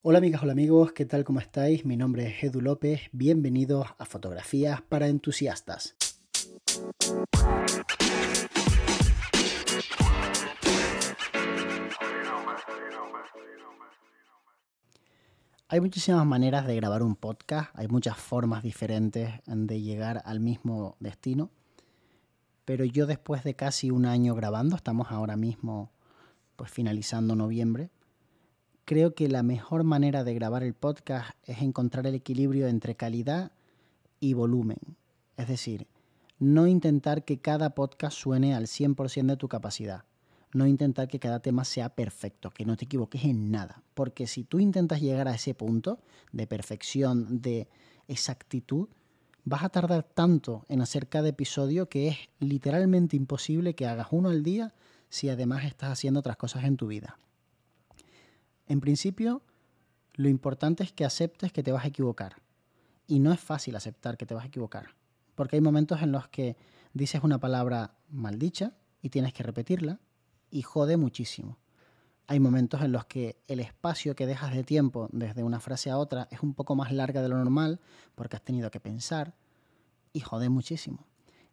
Hola amigas, hola amigos, ¿qué tal? ¿Cómo estáis? Mi nombre es Edu López, bienvenidos a Fotografías para Entusiastas. Hay muchísimas maneras de grabar un podcast, hay muchas formas diferentes de llegar al mismo destino, pero yo después de casi un año grabando, estamos ahora mismo pues finalizando noviembre, creo que la mejor manera de grabar el podcast es encontrar el equilibrio entre calidad y volumen. Es decir, no intentar que cada podcast suene al 100% de tu capacidad. No intentar que cada tema sea perfecto, que no te equivoques en nada. Porque si tú intentas llegar a ese punto de perfección, de exactitud, vas a tardar tanto en hacer cada episodio que es literalmente imposible que hagas uno al día si además estás haciendo otras cosas en tu vida. En principio, lo importante es que aceptes que te vas a equivocar. Y no es fácil aceptar que te vas a equivocar. Porque hay momentos en los que dices una palabra maldicha y tienes que repetirla y jode muchísimo. Hay momentos en los que el espacio que dejas de tiempo desde una frase a otra es un poco más larga de lo normal porque has tenido que pensar y jode muchísimo.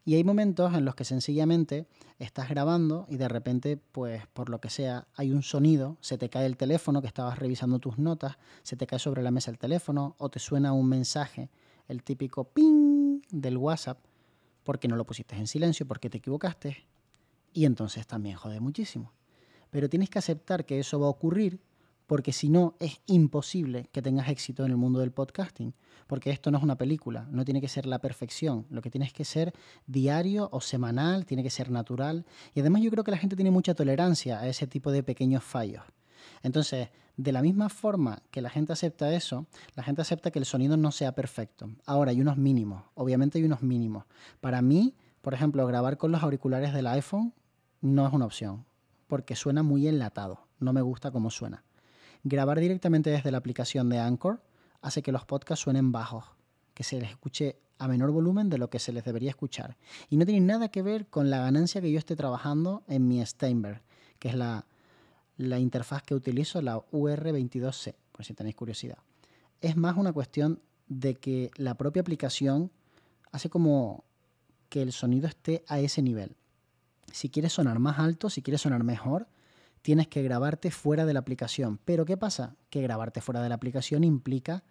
Y hay momentos en los que sencillamente estás grabando y de repente, pues por lo que sea, hay un sonido, se te cae el teléfono que estabas revisando tus notas, se te cae sobre la mesa el teléfono o te suena un mensaje, el típico ping del WhatsApp, porque no lo pusiste en silencio, porque te equivocaste. Y entonces también jode muchísimo. Pero tienes que aceptar que eso va a ocurrir porque si no es imposible que tengas éxito en el mundo del podcasting, porque esto no es una película, no tiene que ser la perfección, lo que tienes que ser diario o semanal, tiene que ser natural, y además yo creo que la gente tiene mucha tolerancia a ese tipo de pequeños fallos. Entonces, de la misma forma que la gente acepta eso, la gente acepta que el sonido no sea perfecto. Ahora, hay unos mínimos, obviamente hay unos mínimos. Para mí, por ejemplo, grabar con los auriculares del iPhone no es una opción, porque suena muy enlatado, no me gusta cómo suena. Grabar directamente desde la aplicación de Anchor hace que los podcasts suenen bajos, que se les escuche a menor volumen de lo que se les debería escuchar. Y no tiene nada que ver con la ganancia que yo esté trabajando en mi Steinberg, que es la, la interfaz que utilizo, la UR22C, por si tenéis curiosidad. Es más una cuestión de que la propia aplicación hace como que el sonido esté a ese nivel. Si quieres sonar más alto, si quieres sonar mejor, tienes que grabarte fuera de la aplicación. Pero ¿qué pasa? Que grabarte fuera de la aplicación implica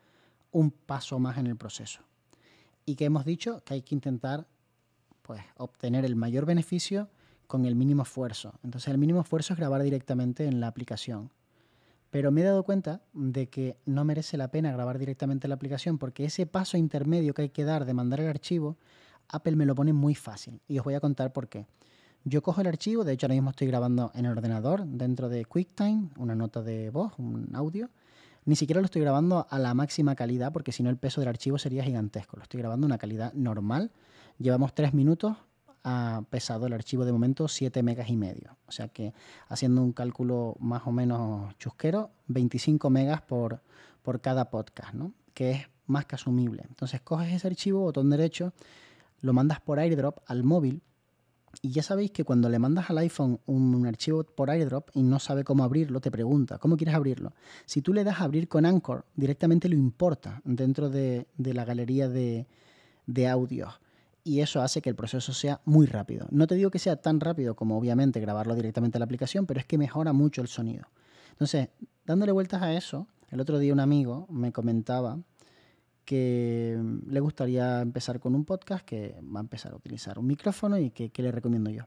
un paso más en el proceso. Y que hemos dicho que hay que intentar pues, obtener el mayor beneficio con el mínimo esfuerzo. Entonces el mínimo esfuerzo es grabar directamente en la aplicación. Pero me he dado cuenta de que no merece la pena grabar directamente en la aplicación porque ese paso intermedio que hay que dar de mandar el archivo, Apple me lo pone muy fácil. Y os voy a contar por qué. Yo cojo el archivo, de hecho ahora mismo estoy grabando en el ordenador dentro de QuickTime, una nota de voz, un audio. Ni siquiera lo estoy grabando a la máxima calidad porque si no el peso del archivo sería gigantesco. Lo estoy grabando a una calidad normal. Llevamos tres minutos, ha pesado el archivo de momento 7 megas y medio. O sea que haciendo un cálculo más o menos chusquero, 25 megas por, por cada podcast, ¿no? que es más que asumible. Entonces coges ese archivo, botón derecho, lo mandas por airdrop al móvil y ya sabéis que cuando le mandas al iPhone un archivo por airdrop y no sabe cómo abrirlo, te pregunta, ¿cómo quieres abrirlo? Si tú le das a abrir con Anchor, directamente lo importa dentro de, la galería de, de audios. Y eso hace que el proceso sea muy rápido. No te digo que sea tan rápido como obviamente grabarlo directamente en la aplicación, pero es que mejora mucho el sonido. Entonces, dándole vueltas a eso, el otro día un amigo me comentaba que mm, le gustaría empezar con un podcast, que va a empezar a utilizar un micrófono y que, le recomiendo yo.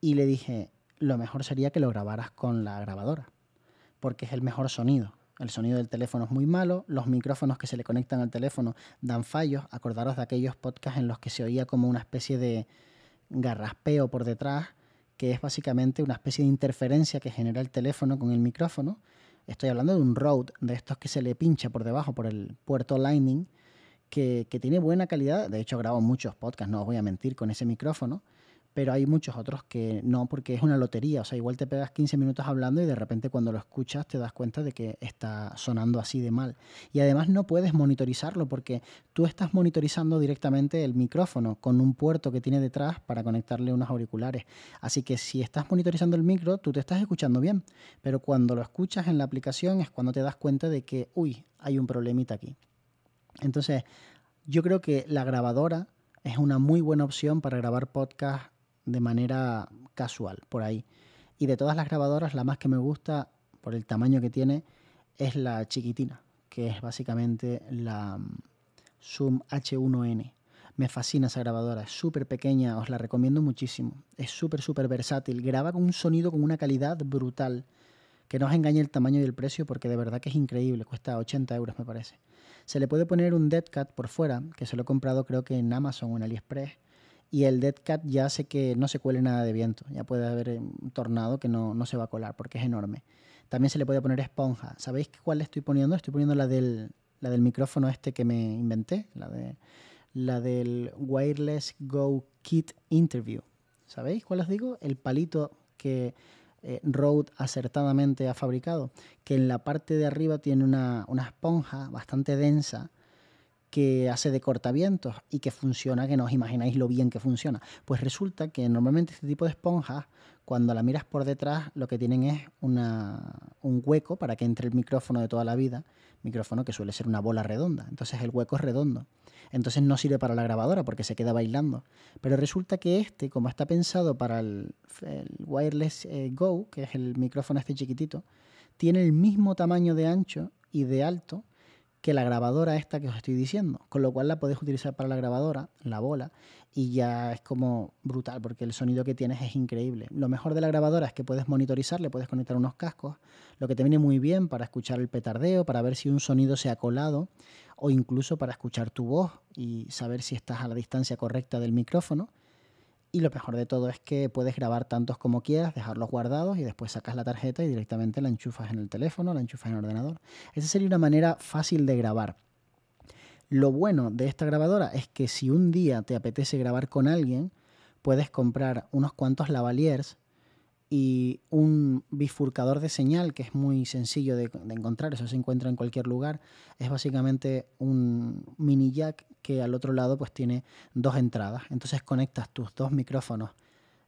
Y le dije, lo mejor sería que lo grabaras con la grabadora, porque es el mejor sonido. El sonido del teléfono es muy malo, los micrófonos que se le conectan al teléfono dan fallos. Acordaros de aquellos podcasts en los que se oía como una especie de garraspeo por detrás, que es básicamente una especie de interferencia que genera el teléfono con el micrófono Estoy hablando de un Rode, de estos que se le pincha por debajo por el puerto Lightning, que, tiene buena calidad. De hecho, grabo muchos podcasts, no os voy a mentir, con ese micrófono. Pero hay muchos otros que no, porque es una lotería. O sea, igual te pegas 15 minutos hablando y de repente cuando lo escuchas te das cuenta de que está sonando así de mal. Y además no puedes monitorizarlo porque tú estás monitorizando directamente el micrófono con un puerto que tiene detrás para conectarle unos auriculares. Así que si estás monitorizando el micro, tú te estás escuchando bien, pero cuando lo escuchas en la aplicación es cuando te das cuenta de que, uy, hay un problemita aquí. Entonces, yo creo que la grabadora es una muy buena opción para grabar podcast de manera casual, por ahí. Y de todas las grabadoras, la más que me gusta, por el tamaño que tiene, es la chiquitina, que es básicamente la mm, Zoom H1N. Me fascina esa grabadora, es súper pequeña, os la recomiendo muchísimo. Es súper, súper versátil, graba con un sonido con una calidad brutal. Que no os engañe el tamaño y el precio porque de verdad que es increíble, cuesta 80 euros me parece. Se le puede poner un dead cat por fuera, que se lo he comprado creo que en Amazon o en AliExpress, y el Dead Cat ya sé que no se cuele nada de viento, ya puede haber un tornado que no, no, se va a colar porque es enorme. También se le puede poner esponja. ¿Sabéis cuál le estoy poniendo? Estoy poniendo la del, la del micrófono este que me inventé, la, de, la del Wireless Go Kit Interview. ¿Sabéis cuál os digo? El palito que eh, Rode acertadamente ha fabricado, que en la parte de arriba tiene una, una esponja bastante densa que hace de cortavientos y que funciona, que no os imagináis lo bien que funciona. Pues resulta que normalmente este tipo de esponjas, cuando la miras por detrás, lo que tienen es una, un hueco para que entre el micrófono de toda la vida, micrófono que suele ser una bola redonda. Entonces el hueco es redondo. Entonces no sirve para la grabadora porque se queda bailando. Pero resulta que este, como está pensado para el, Wireless eh, Go, que es el micrófono este chiquitito, tiene el mismo tamaño de ancho y de alto que la grabadora esta que os estoy diciendo, con lo cual la podéis utilizar para la grabadora, la bola, y ya es como brutal porque el sonido que tienes es increíble. Lo mejor de la grabadora es que puedes monitorizar, le puedes conectar unos cascos, lo que te viene muy bien para escuchar el petardeo, para ver si un sonido se ha colado o incluso para escuchar tu voz y saber si estás a la distancia correcta del micrófono. Y lo mejor de todo es que puedes grabar tantos como quieras, dejarlos guardados y después sacas la tarjeta y directamente la enchufas en el teléfono, la enchufas en el ordenador. Esa sería una manera fácil de grabar. Lo bueno de esta grabadora es que si un día te apetece grabar con alguien, puedes comprar unos cuantos lavaliers y un bifurcador de señal que es muy sencillo de, encontrar, eso se encuentra en cualquier lugar. Es básicamente un mini jack que al otro lado pues tiene dos entradas. Entonces conectas tus dos micrófonos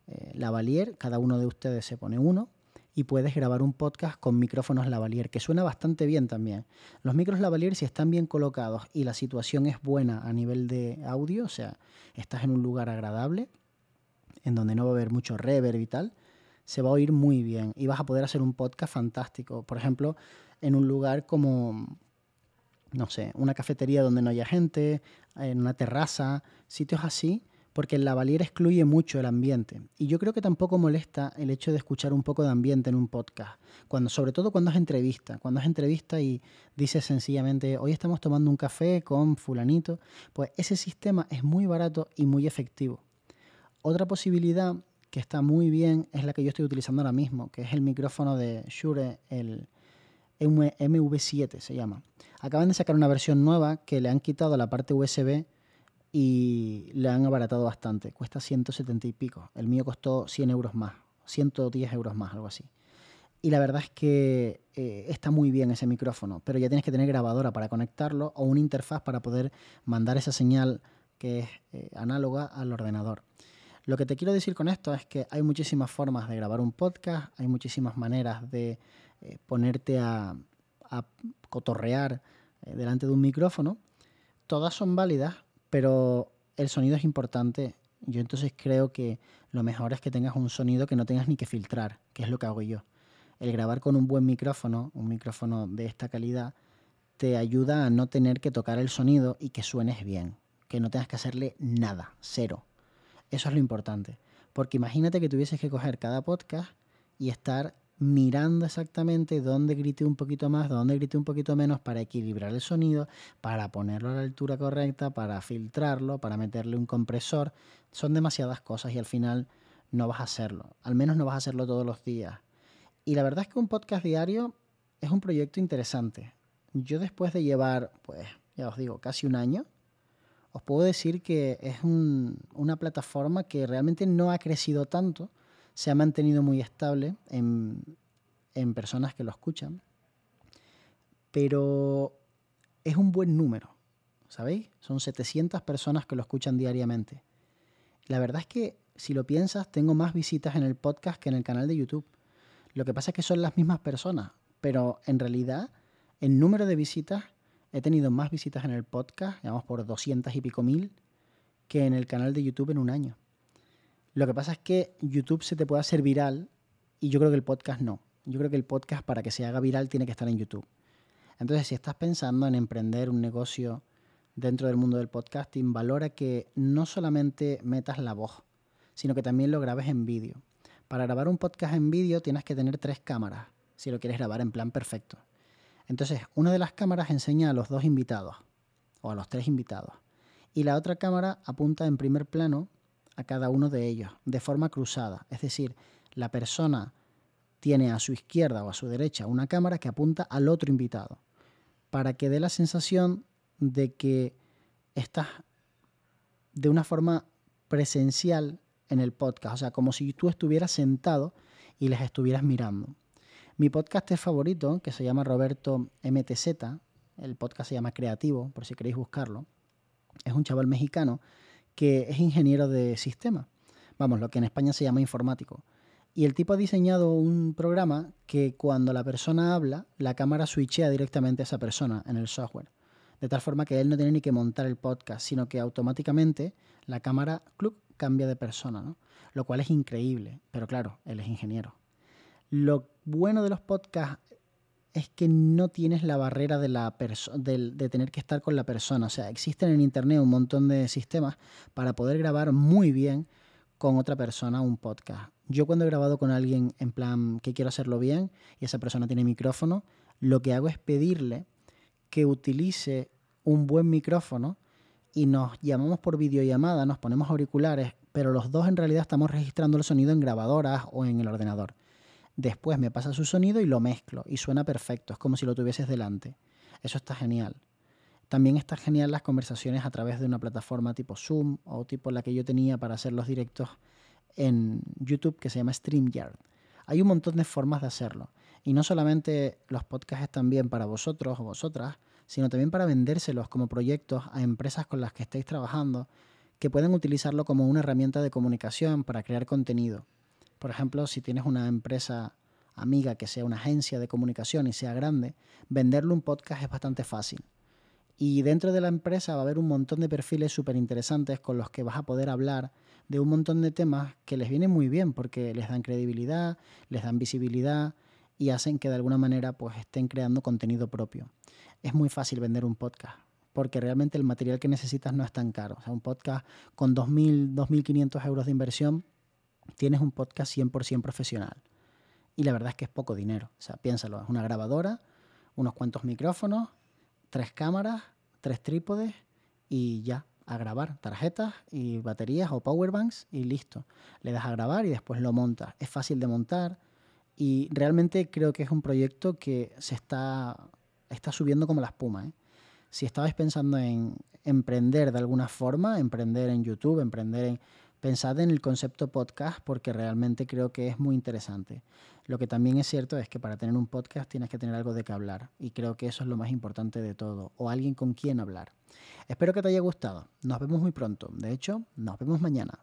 eh, lavalier, cada uno de ustedes se pone uno y puedes grabar un podcast con micrófonos lavalier, que suena bastante bien también. Los micros lavalier si están bien colocados y la situación es buena a nivel de audio, o sea, estás en un lugar agradable, en donde no va a haber mucho reverb y tal, se va a oír muy bien y vas a poder hacer un podcast fantástico. Por ejemplo, en un lugar como, no sé, una cafetería donde no haya gente, en una terraza, sitios así, porque el lavalier excluye mucho el ambiente. Y yo creo que tampoco molesta el hecho de escuchar un poco de ambiente en un podcast, cuando, sobre todo cuando es entrevista. Cuando es entrevista y dices sencillamente, hoy estamos tomando un café con fulanito, pues ese sistema es muy barato y muy efectivo. Otra posibilidad que está muy bien es la que yo estoy utilizando ahora mismo, que es el micrófono de Shure, el MV7 se llama. Acaban de sacar una versión nueva que le han quitado la parte USB y le han abaratado bastante. Cuesta 170 y pico. El mío costó 100 euros más, 110 euros más, algo así. Y la verdad es que eh, está muy bien ese micrófono, pero ya tienes que tener grabadora para conectarlo o una interfaz para poder mandar esa señal que es eh, análoga al ordenador. Lo que te quiero decir con esto es que hay muchísimas formas de grabar un podcast, hay muchísimas maneras de eh, ponerte a, cotorrear eh, delante de un micrófono. Todas son válidas, pero el sonido es importante. Yo entonces creo que lo mejor es que tengas un sonido que no tengas ni que filtrar, que es lo que hago yo. El grabar con un buen micrófono, un micrófono de esta calidad, te ayuda a no tener que tocar el sonido y que suenes bien, que no tengas que hacerle nada, cero. Eso es lo importante. Porque imagínate que tuvieses que coger cada podcast y estar mirando exactamente dónde grite un poquito más, dónde grite un poquito menos para equilibrar el sonido, para ponerlo a la altura correcta, para filtrarlo, para meterle un compresor. Son demasiadas cosas y al final no vas a hacerlo. Al menos no vas a hacerlo todos los días. Y la verdad es que un podcast diario es un proyecto interesante. Yo después de llevar, pues, ya os digo, casi un año, os puedo decir que es una plataforma que realmente no ha crecido tanto, se ha mantenido muy estable en, en personas que lo escuchan, pero es un buen número, ¿sabéis? Son 700 personas que lo escuchan diariamente. La verdad es que, si lo piensas, tengo más visitas en el podcast que en el canal de YouTube. Lo que pasa es que son las mismas personas, pero en realidad, el número de visitas, he tenido más visitas en el podcast, digamos por 200 y pico mil, que en el canal de YouTube en un año. Lo que pasa es que YouTube se te puede hacer viral y yo creo que el podcast no. Yo creo que el podcast para que se haga viral tiene que estar en YouTube. Entonces, si estás pensando en emprender un negocio dentro del mundo del podcasting, valora que no solamente metas la voz, sino que también lo grabes en vídeo. Para grabar un podcast en vídeo tienes que tener tres cámaras, si lo quieres grabar en plan perfecto. Entonces, una de las cámaras enseña a los dos invitados, o a los tres invitados, y la otra cámara apunta en primer plano a cada uno de ellos, de forma cruzada. Es decir, la persona tiene a su izquierda o a su derecha una cámara que apunta al otro invitado, para que dé la sensación de que estás de una forma presencial en el podcast, o sea, como si tú estuvieras sentado y les estuvieras mirando. Mi podcast es favorito, que se llama Roberto MTZ, el podcast se llama Creativo, por si queréis buscarlo, es un chaval mexicano que es ingeniero de sistema, vamos, lo que en España se llama informático. Y el tipo ha diseñado un programa que cuando la persona habla, la cámara switchea directamente a esa persona en el software. De tal forma que él no tiene ni que montar el podcast, sino que automáticamente la cámara club, cambia de persona, ¿no? Lo cual es increíble, pero claro, él es ingeniero. Lo bueno de los podcasts es que no tienes la barrera de, la de, de, tener que estar con la persona. O sea, existen en Internet un montón de sistemas para poder grabar muy bien con otra persona un podcast. Yo cuando he grabado con alguien en plan que quiero hacerlo bien y esa persona tiene micrófono, lo que hago es pedirle que utilice un buen micrófono y nos llamamos por videollamada, nos ponemos auriculares, pero los dos en realidad estamos registrando el sonido en grabadoras o en el ordenador. Después me pasa su sonido y lo mezclo y suena perfecto, es como si lo tuvieses delante. Eso está genial. También está genial las conversaciones a través de una plataforma tipo Zoom o tipo la que yo tenía para hacer los directos en YouTube que se llama StreamYard. Hay un montón de formas de hacerlo. Y no solamente los podcasts están bien para vosotros o vosotras, sino también para vendérselos como proyectos a empresas con las que estéis trabajando que pueden utilizarlo como una herramienta de comunicación para crear contenido. Por ejemplo, si tienes una empresa amiga que sea una agencia de comunicación y sea grande, venderle un podcast es bastante fácil. Y dentro de la empresa va a haber un montón de perfiles súper interesantes con los que vas a poder hablar de un montón de temas que les vienen muy bien porque les dan credibilidad, les dan visibilidad y hacen que de alguna manera pues estén creando contenido propio. Es muy fácil vender un podcast porque realmente el material que necesitas no es tan caro. O sea, un podcast con 2.000, 2.500 euros de inversión, tienes un podcast 100% profesional. Y la verdad es que es poco dinero. O sea, piénsalo, es una grabadora, unos cuantos micrófonos, tres cámaras, tres trípodes y ya, a grabar tarjetas y baterías o powerbanks y listo. Le das a grabar y después lo montas. Es fácil de montar y realmente creo que es un proyecto que se está, está subiendo como la espuma. ¿eh? Si estabais pensando en emprender de alguna forma, emprender en YouTube, emprender en pensad en el concepto podcast porque realmente creo que es muy interesante. Lo que también es cierto es que para tener un podcast tienes que tener algo de qué hablar y creo que eso es lo más importante de todo, o alguien con quien hablar. Espero que te haya gustado. Nos vemos muy pronto. De hecho, nos vemos mañana.